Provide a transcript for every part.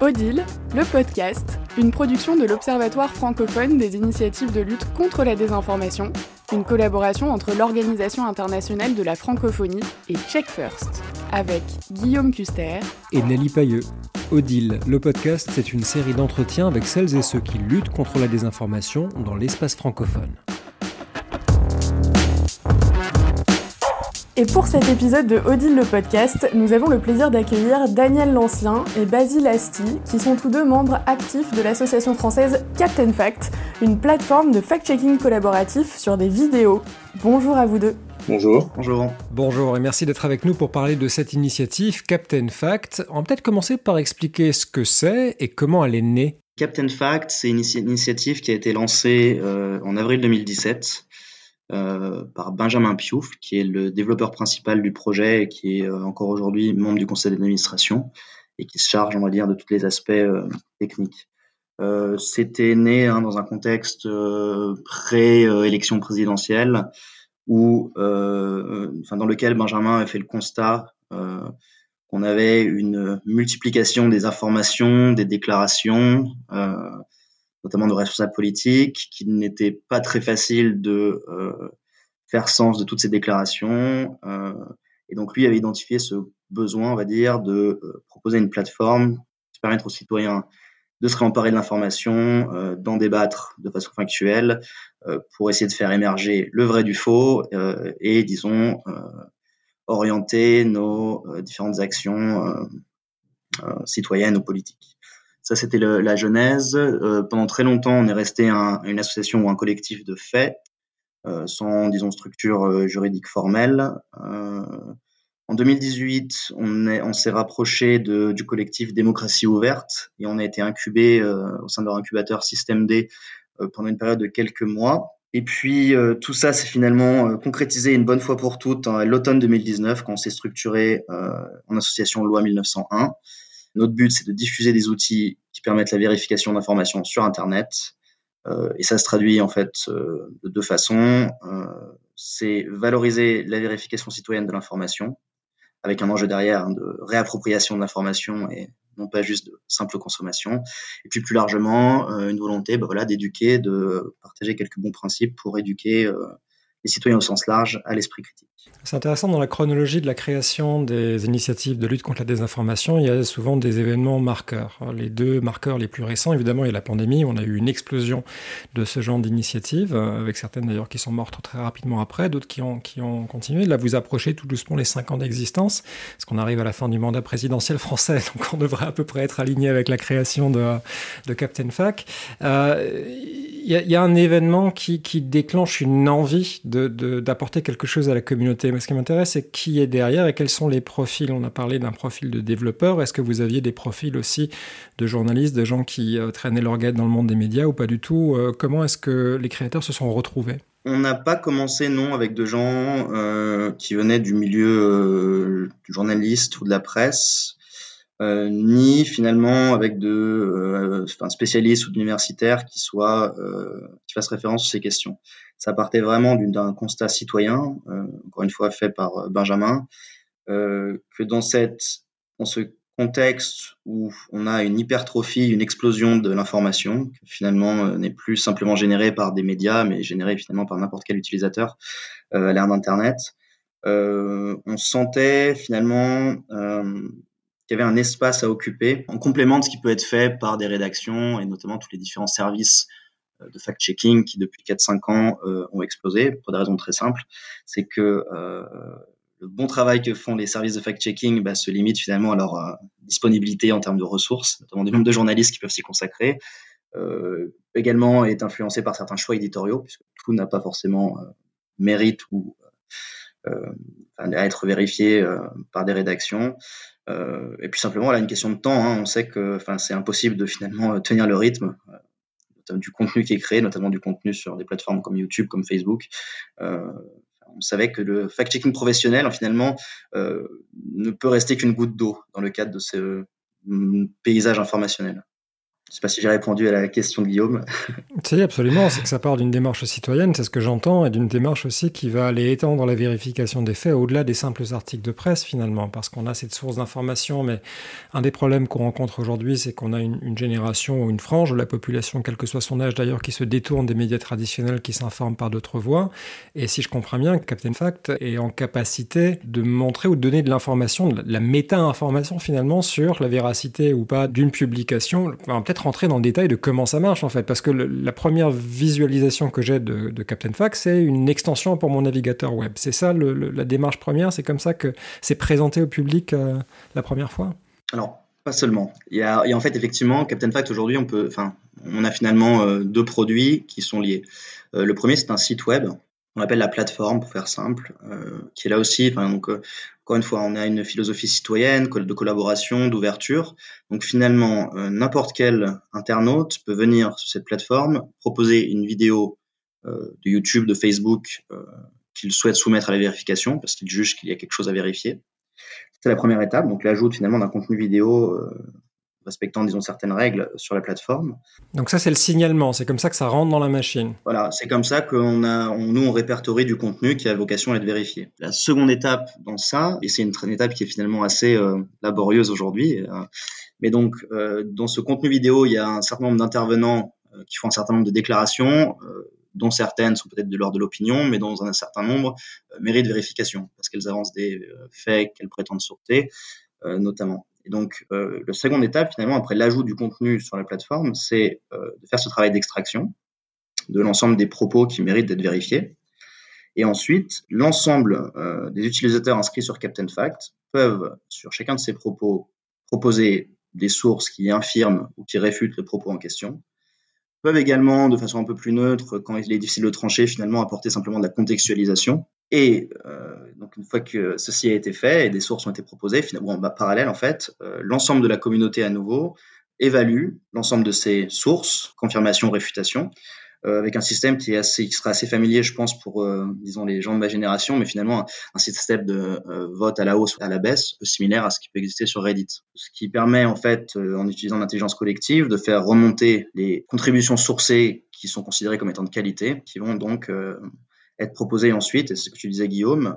Odile, le podcast, une production de l'Observatoire francophone des initiatives de lutte contre la désinformation, une collaboration entre l'Organisation internationale de la francophonie et Check First, avec Guillaume Custer et Nelly Pailleux. Odile, le podcast, c'est une série d'entretiens avec celles et ceux qui luttent contre la désinformation dans l'espace francophone. Et pour cet épisode de Odile le podcast, nous avons le plaisir d'accueillir Daniel Lancien et Basile Asti, qui sont tous deux membres actifs de l'association française Captain Fact, une plateforme de fact-checking collaboratif sur des vidéos. Bonjour à vous deux. Bonjour. Bonjour. Bonjour et merci d'être avec nous pour parler de cette initiative Captain Fact. On va peut-être commencer par expliquer ce que c'est et comment elle est née. Captain Fact, c'est une initiative qui a été lancée euh, en avril 2017 euh, par Benjamin Piouf, qui est le développeur principal du projet et qui est euh, encore aujourd'hui membre du conseil d'administration et qui se charge, on va dire, de tous les aspects euh, techniques. C'était né hein, dans un contexte pré-élection présidentielle où, enfin, dans lequel Benjamin a fait le constat qu'on avait une multiplication des informations, des déclarations, notamment de responsables politiques, qu'il n'était pas très facile de euh, faire sens de toutes ces déclarations. Euh, et donc lui avait identifié ce besoin, on va dire, de euh, proposer une plateforme qui permette aux citoyens de se réemparer de l'information, d'en débattre de façon factuelle, pour essayer de faire émerger le vrai du faux et, disons, orienter nos différentes actions citoyennes ou politiques. Ça, c'était la genèse. Euh, pendant très longtemps, on est resté un, une association ou un collectif de faits, euh, sans, disons, structure euh, juridique formelle. En 2018, on, est, on s'est rapproché du collectif Démocratie ouverte et on a été incubé au sein de leur incubateur Système D pendant une période de quelques mois. Et puis tout ça s'est finalement concrétisé une bonne fois pour toutes à l'automne 2019 quand on s'est structuré en association Loi 1901. Notre but, c'est de diffuser des outils qui permettent la vérification d'informations sur Internet. Euh, et ça se traduit en fait euh, de deux façons. Euh, c'est valoriser la vérification citoyenne de l'information, avec un enjeu derrière de réappropriation de l'information et non pas juste de simple consommation. Et puis plus largement, une volonté bah, voilà, d'éduquer, de partager quelques bons principes pour éduquer les citoyens au sens large à l'esprit critique. C'est intéressant, dans la chronologie de la création des initiatives de lutte contre la désinformation, il y a souvent des événements marqueurs. Les deux marqueurs les plus récents, évidemment, il y a la pandémie, on a eu une explosion de ce genre d'initiatives, euh, avec certaines d'ailleurs qui sont mortes très rapidement après, d'autres qui ont, qui ont continué. Là, vous approchez tout doucement les cinq ans d'existence, parce qu'on arrive à la fin du mandat présidentiel français, donc on devrait à peu près être aligné avec la création de, de Captain Fac. Euh, il y, y, a un événement qui, déclenche une envie d'apporter de, quelque chose à la communauté. Mais ce qui m'intéresse, c'est qui est derrière et quels sont les profils. On a parlé d'un profil de développeur. Est-ce que vous aviez des profils aussi de journalistes, de gens qui euh, traînaient leur guette dans le monde des médias ou pas du tout? Euh, Comment est-ce que les créateurs se sont retrouvés? On n'a pas commencé, non, avec de gens euh, qui venaient du milieu du journaliste ou de la presse. Euh, ni finalement avec de euh, enfin, spécialistes ou d'universitaires qui soient euh, qui fassent référence sur ces questions. Ça partait vraiment d'un constat citoyen, encore une fois fait par Benjamin, que dans cette dans ce contexte où on a une hypertrophie, une explosion de l'information, qui finalement n'est plus simplement générée par des médias, mais générée finalement par n'importe quel utilisateur à l'ère d'Internet. Euh, on sentait finalement euh, qu'il y avait un espace à occuper en complément de ce qui peut être fait par des rédactions et notamment tous les différents services euh, de fact-checking qui depuis 4-5 ans euh, ont explosé pour des raisons très simples. C'est que euh, le bon travail que font les services de fact-checking bah, se limite finalement à leur disponibilité en termes de ressources, notamment du nombre de journalistes qui peuvent s'y consacrer. Également est influencé par certains choix éditoriaux, puisque tout n'a pas forcément mérite ou à être vérifié par des rédactions. Euh, et puis simplement, là, une question de temps. Hein. On sait que c'est impossible de finalement euh, tenir le rythme euh, du contenu qui est créé, notamment du contenu sur des plateformes comme YouTube, comme Facebook. Euh, on savait que le fact-checking professionnel, finalement, euh, ne peut rester qu'une goutte d'eau dans le cadre de ce paysage informationnel. Je ne sais pas si j'ai répondu à la question de Guillaume. Si, absolument. C'est que ça part d'une démarche citoyenne, c'est ce que j'entends, et d'une démarche aussi qui va aller étendre la vérification des faits au-delà des simples articles de presse, finalement, parce qu'on a cette source d'information. Mais un des problèmes qu'on rencontre aujourd'hui, c'est qu'on a une, génération ou une frange de la population, quel que soit son âge d'ailleurs, qui se détourne des médias traditionnels, qui s'informe par d'autres voies. Et si je comprends bien, Captain Fact est en capacité de montrer ou de donner de l'information, de la méta-information finalement, sur la véracité ou pas d'une publication. peut-être rentrer dans le détail de comment ça marche en fait, parce que la première visualisation que j'ai de, Captain Fact, c'est une extension pour mon navigateur web. C'est ça la démarche première, c'est comme ça que c'est présenté au public euh, la première fois Alors, pas seulement. Il y, a, en fait effectivement, Captain Fact aujourd'hui, on peut, enfin, on a finalement euh, deux produits qui sont liés. Euh, le premier, c'est un site web on appelle la plateforme pour faire simple, euh, qui est là aussi. Enfin, donc, euh, encore une fois, on a une philosophie citoyenne de collaboration, d'ouverture. Donc finalement, euh, n'importe quel internaute peut venir sur cette plateforme, proposer une vidéo de YouTube, de Facebook qu'il souhaite soumettre à la vérification parce qu'il juge qu'il y a quelque chose à vérifier. C'est la première étape, donc l'ajout finalement d'un contenu vidéo respectant, disons, certaines règles sur la plateforme. Donc ça, c'est le signalement, c'est comme ça que ça rentre dans la machine. Voilà, c'est comme ça qu'on a, on, nous, on répertorie du contenu qui a vocation à être vérifié. La seconde étape dans ça, et c'est une, étape qui est finalement assez euh, laborieuse aujourd'hui, euh, mais donc, euh, dans ce contenu vidéo, il y a un certain nombre d'intervenants qui font un certain nombre de déclarations, dont certaines sont peut-être de l'ordre de l'opinion, mais dont un certain nombre méritent vérification, parce qu'elles avancent des faits qu'elles prétendent sauter, notamment. Et donc, euh, la seconde étape, finalement, après l'ajout du contenu sur la plateforme, c'est euh, de faire ce travail d'extraction de l'ensemble des propos qui méritent d'être vérifiés. Et ensuite, l'ensemble euh, des utilisateurs inscrits sur Captain Fact peuvent, sur chacun de ces propos, proposer des sources qui infirment ou qui réfutent le propos en question, peuvent également, de façon un peu plus neutre, quand il est difficile de trancher, finalement apporter simplement de la contextualisation. Et euh, donc une fois que ceci a été fait et des sources ont été proposées, finalement, bah, parallèle en fait, euh, l'ensemble de la communauté à nouveau évalue l'ensemble de ces sources, confirmation, réfutation, euh, avec un système qui, est assez, qui sera assez familier, je pense, pour, euh, disons, les gens de ma génération, mais finalement un, système de vote à la hausse à la baisse, similaire à ce qui peut exister sur Reddit. Ce qui permet, en fait, en utilisant l'intelligence collective, de faire remonter les contributions sourcées qui sont considérées comme étant de qualité, qui vont donc être proposées ensuite, et c'est ce que tu disais Guillaume,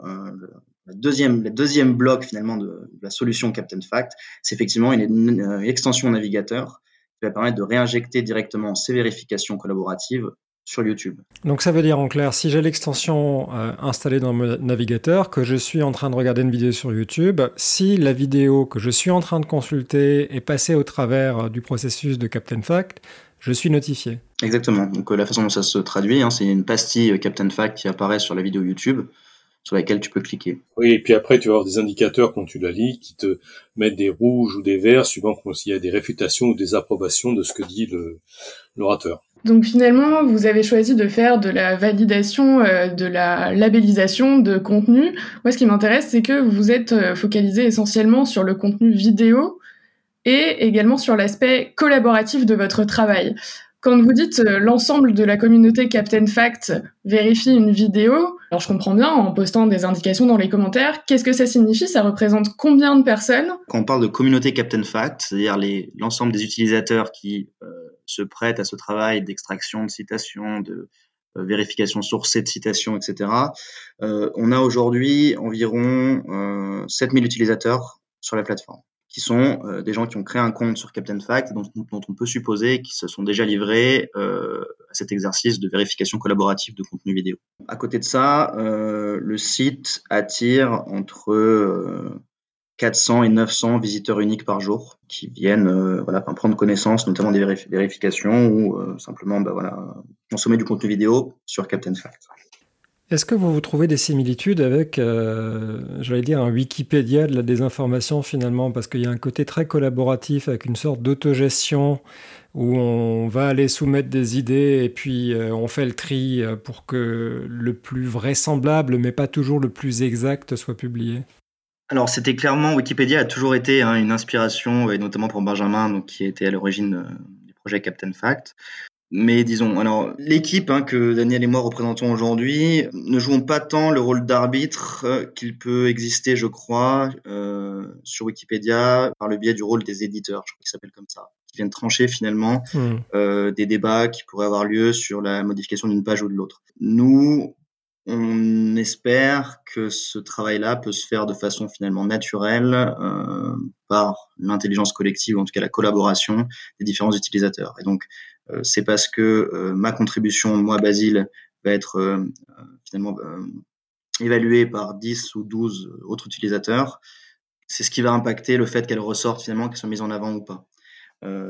le deuxième, le deuxième bloc finalement de, la solution Captain Fact, c'est effectivement une, une, extension navigateur va permettre de réinjecter directement ces vérifications collaboratives sur YouTube. Donc ça veut dire en clair, si j'ai l'extension euh, installée dans mon navigateur, que je suis en train de regarder une vidéo sur YouTube, si la vidéo que je suis en train de consulter est passée au travers euh, du processus de Captain Fact, je suis notifié. Exactement. Donc euh, la façon dont ça se traduit, hein, c'est une pastille Captain Fact qui apparaît sur la vidéo YouTube sur laquelle tu peux cliquer. Oui, et puis après, tu vas avoir des indicateurs quand tu la lis qui te mettent des rouges ou des verts suivant s'il y a des réfutations ou des approbations de ce que dit l'orateur. Donc finalement, vous avez choisi de faire de la validation, euh, de la labellisation de contenu. Moi, ce qui m'intéresse, c'est que vous êtes euh, focalisé essentiellement sur le contenu vidéo et également sur l'aspect collaboratif de votre travail. Quand vous dites euh, l'ensemble de la communauté Captain Fact vérifie une vidéo, alors je comprends bien en postant des indications dans les commentaires, qu'est-ce que ça signifie? Ça représente combien de personnes? Quand on parle de communauté Captain Fact, c'est-à-dire l'ensemble des utilisateurs qui euh, se prêtent à ce travail d'extraction de citations, de euh, vérification sourcée de citations, etc., on a aujourd'hui environ 7000 utilisateurs sur la plateforme qui sont euh, des gens qui ont créé un compte sur Captain Fact, dont, dont on peut supposer qu'ils se sont déjà livrés euh, à cet exercice de vérification collaborative de contenu vidéo. À côté de ça, euh, le site attire entre 400 et 900 visiteurs uniques par jour qui viennent voilà, prendre connaissance notamment des vérifications ou simplement bah, voilà, consommer du contenu vidéo sur Captain Fact. Est-ce que vous vous trouvez des similitudes avec, euh, j'allais dire, un Wikipédia de la désinformation finalement? Parce qu'il y a un côté très collaboratif avec une sorte d'autogestion où on va aller soumettre des idées et puis euh, on fait le tri euh, pour que le plus vraisemblable, mais pas toujours le plus exact, soit publié alors, c'était clairement, Wikipédia a toujours été hein, une inspiration, et notamment pour Benjamin, qui était à l'origine du projet Captain Fact. Mais disons, alors l'équipe hein, que Daniel et moi représentons aujourd'hui ne jouons pas tant le rôle d'arbitre euh, qu'il peut exister, je crois, euh, sur Wikipédia par le biais du rôle des éditeurs, je crois qu'il s'appelle comme ça, qui viennent trancher finalement hmm. des débats qui pourraient avoir lieu sur la modification d'une page ou de l'autre. Nous, on espère que ce travail-là peut se faire de façon finalement naturelle euh, par l'intelligence collective, ou en tout cas la collaboration des différents utilisateurs. Et donc, euh, c'est parce que euh, ma contribution, moi, Basile, va être euh, finalement évaluée par 10 ou 12 autres utilisateurs, c'est ce qui va impacter le fait qu'elle ressorte finalement, qu'elle soit mise en avant ou pas.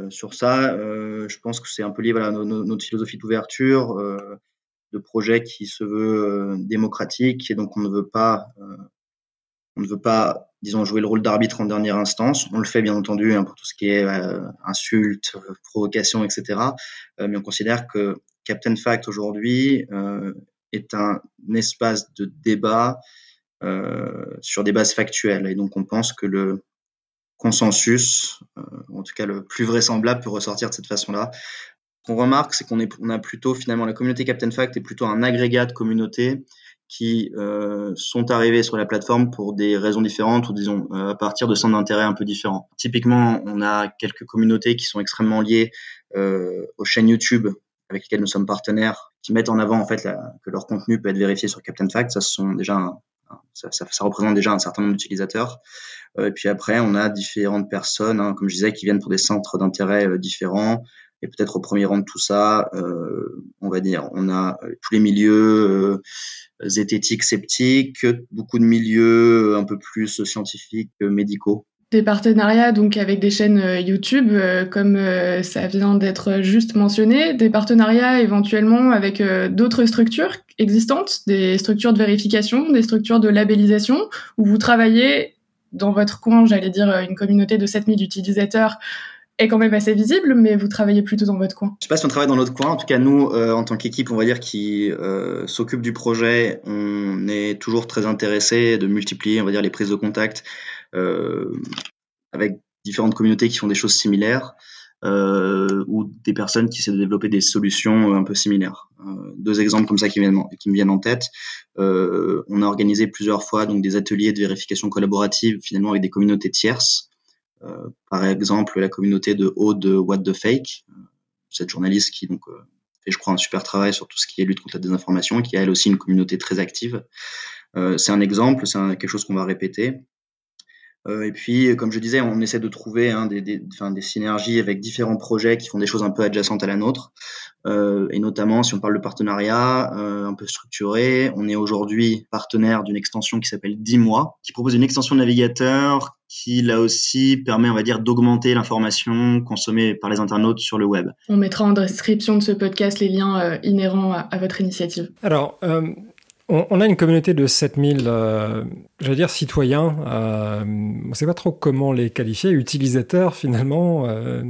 sur ça, je pense que c'est un peu lié à notre philosophie d'ouverture de projet qui se veut euh, démocratique et donc on ne veut pas euh, on ne veut pas disons jouer le rôle d'arbitre en dernière instance. On le fait bien entendu hein, pour tout ce qui est euh, insultes provocations etc mais on considère que Captain Fact aujourd'hui est un espace de débat sur des bases factuelles. Et donc on pense que le consensus, en tout cas le plus vraisemblable, peut ressortir de cette façon-là. Qu'on remarque, c'est qu'on on a plutôt finalement la communauté Captain Fact est plutôt un agrégat de communautés qui euh, sont arrivées sur la plateforme pour des raisons différentes ou disons euh, à partir de centres d'intérêt un peu différents. Typiquement, on a quelques communautés qui sont extrêmement liées euh, aux chaînes YouTube avec lesquelles nous sommes partenaires, qui mettent en avant en fait que leur contenu peut être vérifié sur Captain Fact. Ça, sont déjà ça, représente déjà un certain nombre d'utilisateurs. Et puis après, on a différentes personnes, hein, comme je disais, qui viennent pour des centres d'intérêt différents, et peut-être au premier rang de tout ça, euh, on va dire, on a euh, tous les milieux euh, zététiques, sceptiques, beaucoup de milieux un peu plus scientifiques, médicaux. Des partenariats donc avec des chaînes YouTube, comme ça vient d'être juste mentionné, des partenariats éventuellement avec d'autres structures existantes, des structures de vérification, des structures de labellisation, où vous travaillez dans votre coin, j'allais dire une communauté de 7000 utilisateurs est quand même assez visible, mais vous travaillez plutôt dans votre coin. Je sais pas si on travaille dans notre coin. En tout cas, nous, euh, en tant qu'équipe, on va dire qui euh, s'occupe du projet, on est toujours très intéressé de multiplier, on va dire, les prises de contact euh, avec différentes communautés qui font des choses similaires. Ou des personnes qui essaient de développer des solutions un peu similaires. Deux exemples comme ça qui, viennent, qui me viennent en tête. On a organisé plusieurs fois donc des ateliers de vérification collaborative finalement avec des communautés tierces par exemple, la communauté de haut de What the Fake, euh, cette journaliste qui donc euh, fait, je crois, un super travail sur tout ce qui est lutte contre la désinformation, qui a elle aussi une communauté très active. c'est un exemple, c'est quelque chose qu'on va répéter. Euh, et puis, comme je disais, on essaie de trouver hein, des, des, enfin, des, synergies avec différents projets qui font des choses un peu adjacentes à la nôtre. Euh, et notamment, si on parle de partenariat euh, un peu structuré, on est aujourd'hui partenaire d'une extension qui s'appelle 10 mois, qui propose une extension de navigateur qui, là aussi, permet, on va dire, d'augmenter l'information consommée par les internautes sur le web. On mettra en description de ce podcast les liens euh, inhérents à, à, votre initiative. Alors, on, a une communauté de 7000, euh, j'allais dire citoyens, euh, on ne sait pas trop comment les qualifier, utilisateurs finalement, euh,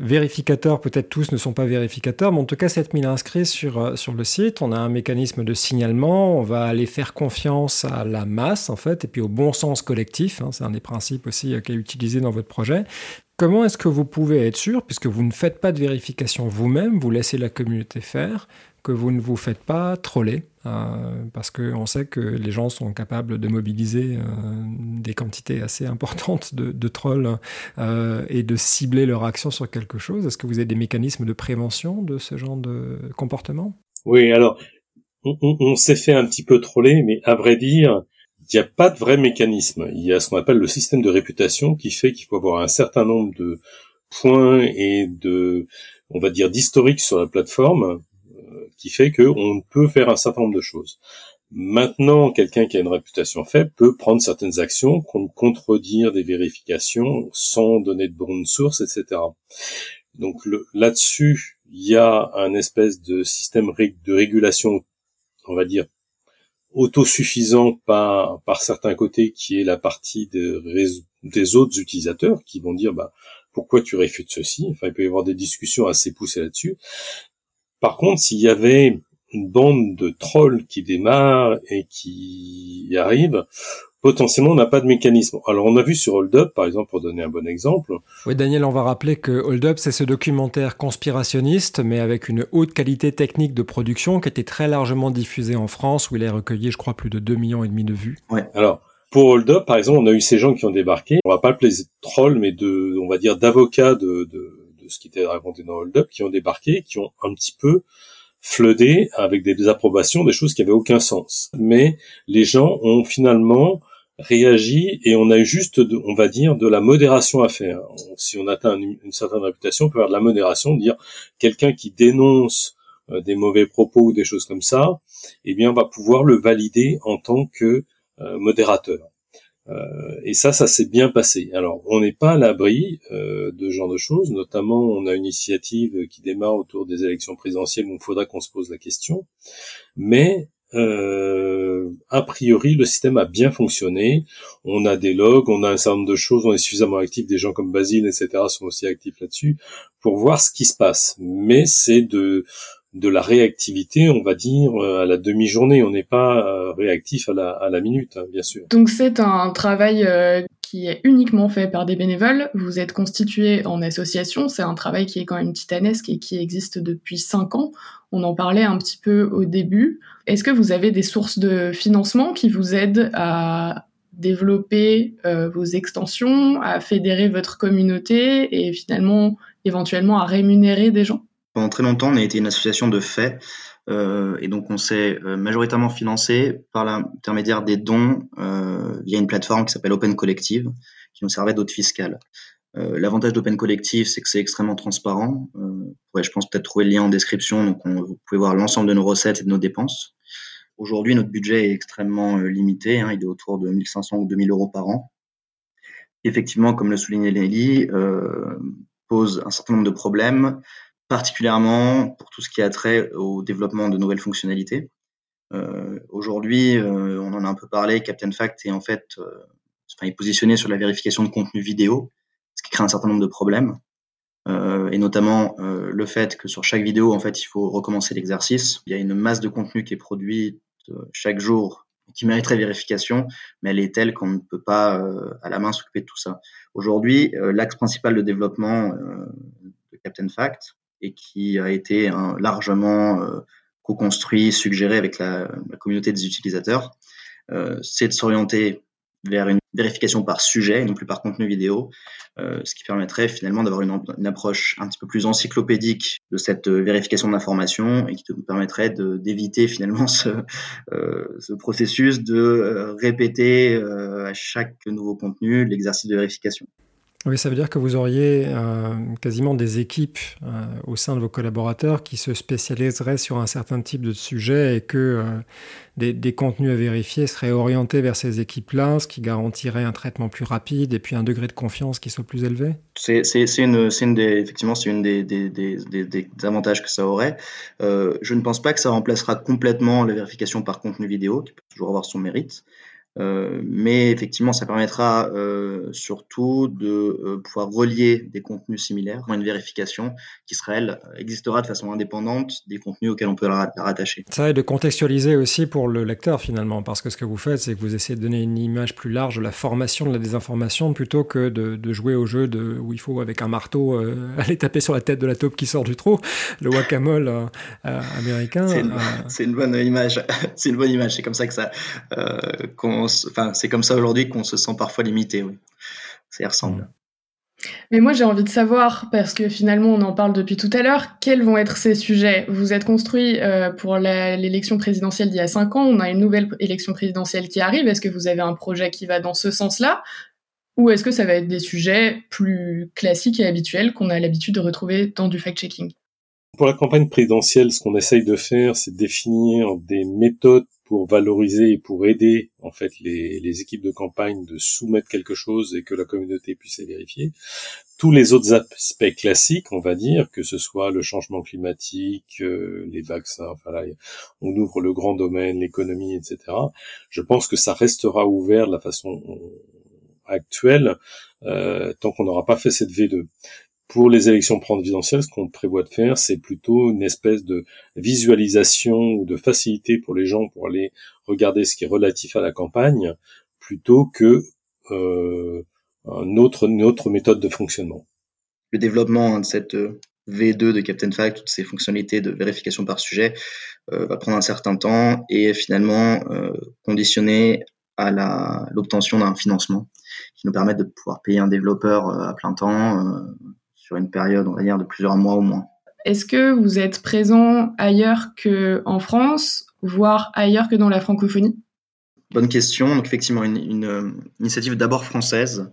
vérificateurs, peut-être tous ne sont pas vérificateurs, mais en tout cas 7000 inscrits sur, euh, sur le site, on a un mécanisme de signalement, on va aller faire confiance à la masse en fait, et puis au bon sens collectif, hein, c'est un des principes aussi qui est utilisé dans votre projet. Comment est-ce que vous pouvez être sûr, puisque vous ne faites pas de vérification vous-même, vous laissez la communauté faire, que vous ne vous faites pas troller euh, parce qu'on sait que les gens sont capables de mobiliser euh, des quantités assez importantes de, trolls euh, et de cibler leur action sur quelque chose. Est-ce que vous avez des mécanismes de prévention de ce genre de comportement? Oui, alors on, s'est fait un petit peu troller, mais à vrai dire, il n'y a pas de vrai mécanisme. Il y a ce qu'on appelle le système de réputation qui fait qu'il faut avoir un certain nombre de points et de, on va dire, d'historique sur la plateforme qui fait qu'on peut faire un certain nombre de choses. Maintenant, quelqu'un qui a une réputation faible peut prendre certaines actions, contredire des vérifications sans donner de bonnes sources, etc. Donc là-dessus, il y a un espèce de système de régulation, on va dire, autosuffisant par, par certains côtés, qui est la partie des autres utilisateurs qui vont dire, bah, pourquoi tu réfutes ceci? Enfin, il peut y avoir des discussions assez poussées là-dessus. Par contre, s'il y avait une bande de trolls qui démarre et qui arrive, potentiellement on n'a pas de mécanisme. Alors on a vu sur Hold Up, par exemple, pour donner un bon exemple. Oui, Daniel, on va rappeler que Hold Up, c'est ce documentaire conspirationniste, mais avec une haute qualité technique de production qui a été très largement diffusé en France, où il a recueilli, je crois, plus de 2 millions et demi de vues. Ouais. Alors, pour Hold Up, par exemple, on a eu ces gens qui ont débarqué. On va pas appeler troll, mais de, on va dire, d'avocats de, de, de, ce qui était raconté dans Hold Up, qui ont débarqué, qui ont un petit peu floodé avec des approbations, des choses qui avaient aucun sens. Mais les gens ont finalement réagi et on a juste, on va dire, de la modération à faire. Si on atteint une, certaine réputation, on peut avoir de la modération, dire quelqu'un qui dénonce euh, des mauvais propos ou des choses comme ça, eh bien, va pouvoir le valider en tant que euh, modérateur. Euh, et ça, ça s'est bien passé. Alors, on n'est pas à l'abri de ce genre de choses. Notamment, on a une initiative qui démarre autour des élections présidentielles où il faudra qu'on se pose la question. Mais euh, a priori, le système a bien fonctionné. On a des logs, on a un certain nombre de choses, on est suffisamment actifs. Des gens comme Basile, etc., sont aussi actifs là-dessus pour voir ce qui se passe. Mais c'est de de la réactivité, on va dire, euh, à la demi-journée. On n'est pas euh, réactif à la, à la minute, hein, bien sûr. Donc c'est un travail qui est uniquement fait par des bénévoles. Vous êtes constitué en association. C'est un travail qui est quand même titanesque et qui existe depuis cinq ans. On en parlait un petit peu au début. Est-ce que vous avez des sources de financement qui vous aident à développer euh, vos extensions, à fédérer votre communauté et finalement éventuellement à rémunérer des gens? Pendant très longtemps, on a été une association de faits euh, et donc on s'est euh, majoritairement financé par l'intermédiaire des dons via une plateforme qui s'appelle Open Collective qui nous servait d'hôte fiscal. Euh, l'avantage d'Open Collective, c'est que c'est extrêmement transparent. Euh, ouais, je pense peut-être trouver le lien en description, donc on, vous pouvez voir l'ensemble de nos recettes et de nos dépenses. Aujourd'hui, notre budget est extrêmement euh, limité, hein, il est autour de 1500 ou 2000 euros par an. Effectivement, comme le soulignait Nelly, euh, pose un certain nombre de problèmes, particulièrement pour tout ce qui a trait au développement de nouvelles fonctionnalités. Euh, Aujourd'hui, euh, on en a un peu parlé, Captain Fact est en fait enfin, est positionné sur la vérification de contenu vidéo, ce qui crée un certain nombre de problèmes. Euh, et notamment euh, le fait que sur chaque vidéo, en fait, il faut recommencer l'exercice. Il y a une masse de contenu qui est produite euh, chaque jour qui mériterait vérification, mais elle est telle qu'on ne peut pas euh, à la main s'occuper de tout ça. Aujourd'hui, euh, l'axe principal de développement de Captain Fact et qui a été hein, largement co-construit, suggéré avec la, communauté des utilisateurs, c'est de s'orienter vers une vérification par sujet et non plus par contenu vidéo, euh, ce qui permettrait finalement d'avoir une, approche un petit peu plus encyclopédique de cette euh, vérification d'information et qui nous permettrait d'éviter finalement ce, euh, ce, processus de euh, répéter euh, à chaque nouveau contenu l'exercice de vérification. Oui, ça veut dire que vous auriez euh, quasiment des équipes euh, au sein de vos collaborateurs qui se spécialiseraient sur un certain type de sujet et que euh, des, contenus à vérifier seraient orientés vers ces équipes-là, ce qui garantirait un traitement plus rapide et puis un degré de confiance qui soit plus élevé? C'est une, des, effectivement, c'est une des, des, avantages que ça aurait. je ne pense pas que ça remplacera complètement la vérification par contenu vidéo, qui peut toujours avoir son mérite. Euh, mais effectivement, ça permettra euh, surtout de euh, pouvoir relier des contenus similaires une vérification qui sera, elle, existera de façon indépendante des contenus auxquels on peut la, la, rattacher. Ça et de contextualiser aussi pour le lecteur finalement, parce que ce que vous faites, c'est que vous essayez de donner une image plus large de la formation de la désinformation plutôt que de, de jouer au jeu de, où il faut avec un marteau aller taper sur la tête de la taupe qui sort du trou, le guacamole euh, américain. C'est une, une, bonne image. c'est une bonne image. C'est comme ça que ça qu'on c'est comme ça aujourd'hui qu'on se sent parfois limité. Oui. Ça y ressemble. Mais moi, j'ai envie de savoir, parce que finalement, on en parle depuis tout à l'heure, quels vont être ces sujets? Vous êtes construit euh, pour l'élection présidentielle d'il y a cinq ans, on a une nouvelle élection présidentielle qui arrive. Est-ce que vous avez un projet qui va dans ce sens-là? Ou est-ce que ça va être des sujets plus classiques et habituels qu'on a l'habitude de retrouver dans du fact-checking? Pour la campagne présidentielle, ce qu'on essaye de faire, c'est définir des méthodes pour valoriser et pour aider en fait les, équipes de campagne de soumettre quelque chose et que la communauté puisse les vérifier. Tous les autres aspects classiques, on va dire, que ce soit le changement climatique, euh, les vaccins, enfin là, on ouvre le grand domaine, l'économie, etc. Je pense que ça restera ouvert de la façon actuelle euh, tant qu'on n'aura pas fait cette V2. Pour les élections présidentielles, ce qu'on prévoit de faire, c'est plutôt une espèce de visualisation ou de facilité pour les gens pour aller regarder ce qui est relatif à la campagne, plutôt que euh, un autre, une autre méthode de fonctionnement. Le développement de cette euh, V2 de Captain Fact, toutes ces fonctionnalités de vérification par sujet, euh, va prendre un certain temps et finalement euh, conditionner à l'obtention d'un financement qui nous permette de pouvoir payer un développeur à plein temps sur une période, on va dire, de plusieurs mois au moins. Est-ce que vous êtes présent ailleurs qu'en France, voire ailleurs que dans la francophonie? Bonne question. Donc effectivement, une, euh, initiative d'abord française.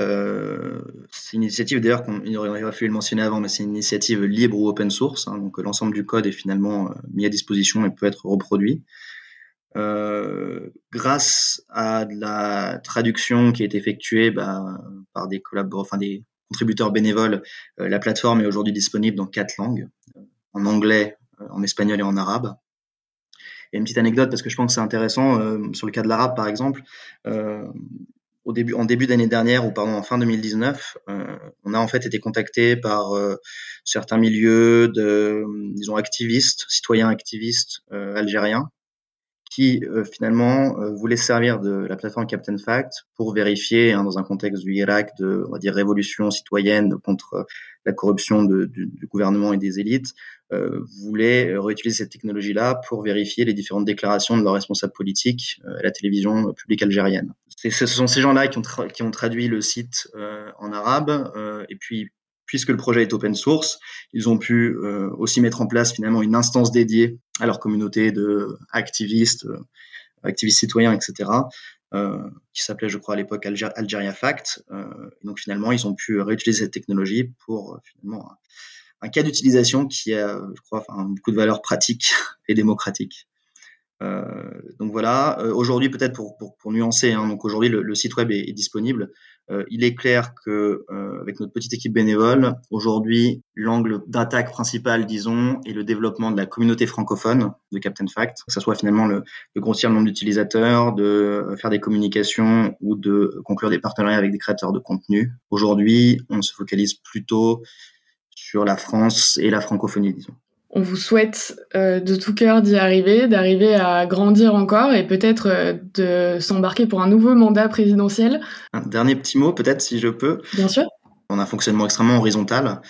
Euh, c'est une initiative d'ailleurs qu'on aurait, fallu le mentionner avant, mais c'est une initiative libre ou open source. Hein. donc l'ensemble du code est finalement euh, mis à disposition et peut être reproduit. grâce à de la traduction qui est effectuée bah, par des collaborateurs, enfin des contributeurs bénévoles, la plateforme est aujourd'hui disponible dans quatre langues en anglais, en espagnol et en arabe. Et une petite anecdote parce que je pense que c'est intéressant euh, sur le cas de l'arabe par exemple. Euh, au début, en début d'année dernière ou pardon en fin 2019, euh, on a en fait été contacté par euh, certains milieux de, disons activistes, citoyens activistes euh, algériens, qui finalement voulaient servir de la plateforme Captain Fact pour vérifier, hein, dans un contexte du Irak, de on va dire révolution citoyenne contre la corruption du, du, gouvernement et des élites, euh, voulaient réutiliser cette technologie-là pour vérifier les différentes déclarations de leurs responsables politiques euh, à la télévision publique algérienne. Ce sont ces gens-là qui, qui, ont traduit le site euh, en arabe, et puis puisque le projet est open source, ils ont pu aussi mettre en place finalement une instance dédiée à leur communauté de activistes, activistes citoyens, etc., euh, qui s'appelait, je crois, à l'époque Algeria Fact. Euh, donc finalement, ils ont pu réutiliser cette technologie pour finalement un cas d'utilisation qui a, je crois, beaucoup de valeur pratique et démocratique. Euh, donc voilà. Euh, aujourd'hui, peut-être pour, nuancer, hein, donc aujourd'hui le, site web est disponible. Euh, il est clair que euh, avec notre petite équipe bénévole, aujourd'hui l'angle d'attaque principal, disons, est le développement de la communauté francophone de Captain Fact, que ce soit finalement le, de grossir le nombre d'utilisateurs, de faire des communications ou de conclure des partenariats avec des créateurs de contenu. Aujourd'hui, on se focalise plutôt sur la France et la francophonie, disons. On vous souhaite euh, de tout cœur d'y arriver, d'arriver à grandir encore et peut-être euh, de s'embarquer pour un nouveau mandat présidentiel. Un dernier petit mot, peut-être, si je peux. Bien sûr. On a un fonctionnement extrêmement horizontal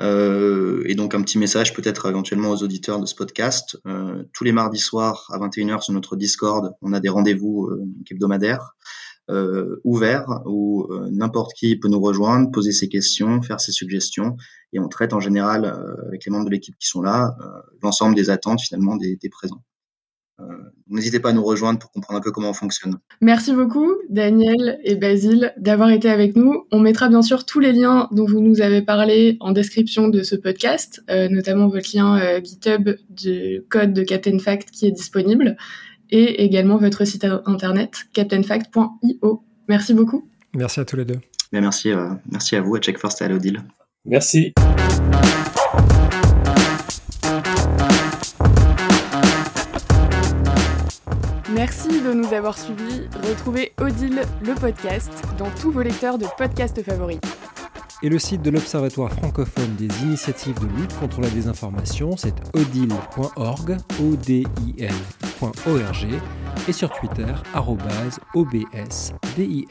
euh, et donc un petit message peut-être éventuellement aux auditeurs de ce podcast. Tous les mardis soirs à 21h sur notre Discord, on a des rendez-vous hebdomadaires euh, ouvert où euh, n'importe qui peut nous rejoindre, poser ses questions, faire ses suggestions, et on traite en général euh, avec les membres de l'équipe qui sont là l'ensemble des attentes finalement des, des présents. N'hésitez pas à nous rejoindre pour comprendre un peu comment on fonctionne. Merci beaucoup, Daniel et Basile, d'avoir été avec nous. On mettra bien sûr tous les liens dont vous nous avez parlé en description de ce podcast, notamment votre lien GitHub du code de Captain Fact qui est disponible et également votre site internet captainfact.io. Merci beaucoup. Merci à tous les deux. Bien, merci, euh, merci à vous, à Checkfirst et à Lodil. Merci. Merci de nous avoir suivis. Retrouvez Odile, le podcast, dans tous vos lecteurs de podcasts favoris. Et le site de l'Observatoire francophone des initiatives de lutte contre la désinformation, c'est odile.org, o d i l.org, et sur Twitter, obsdil.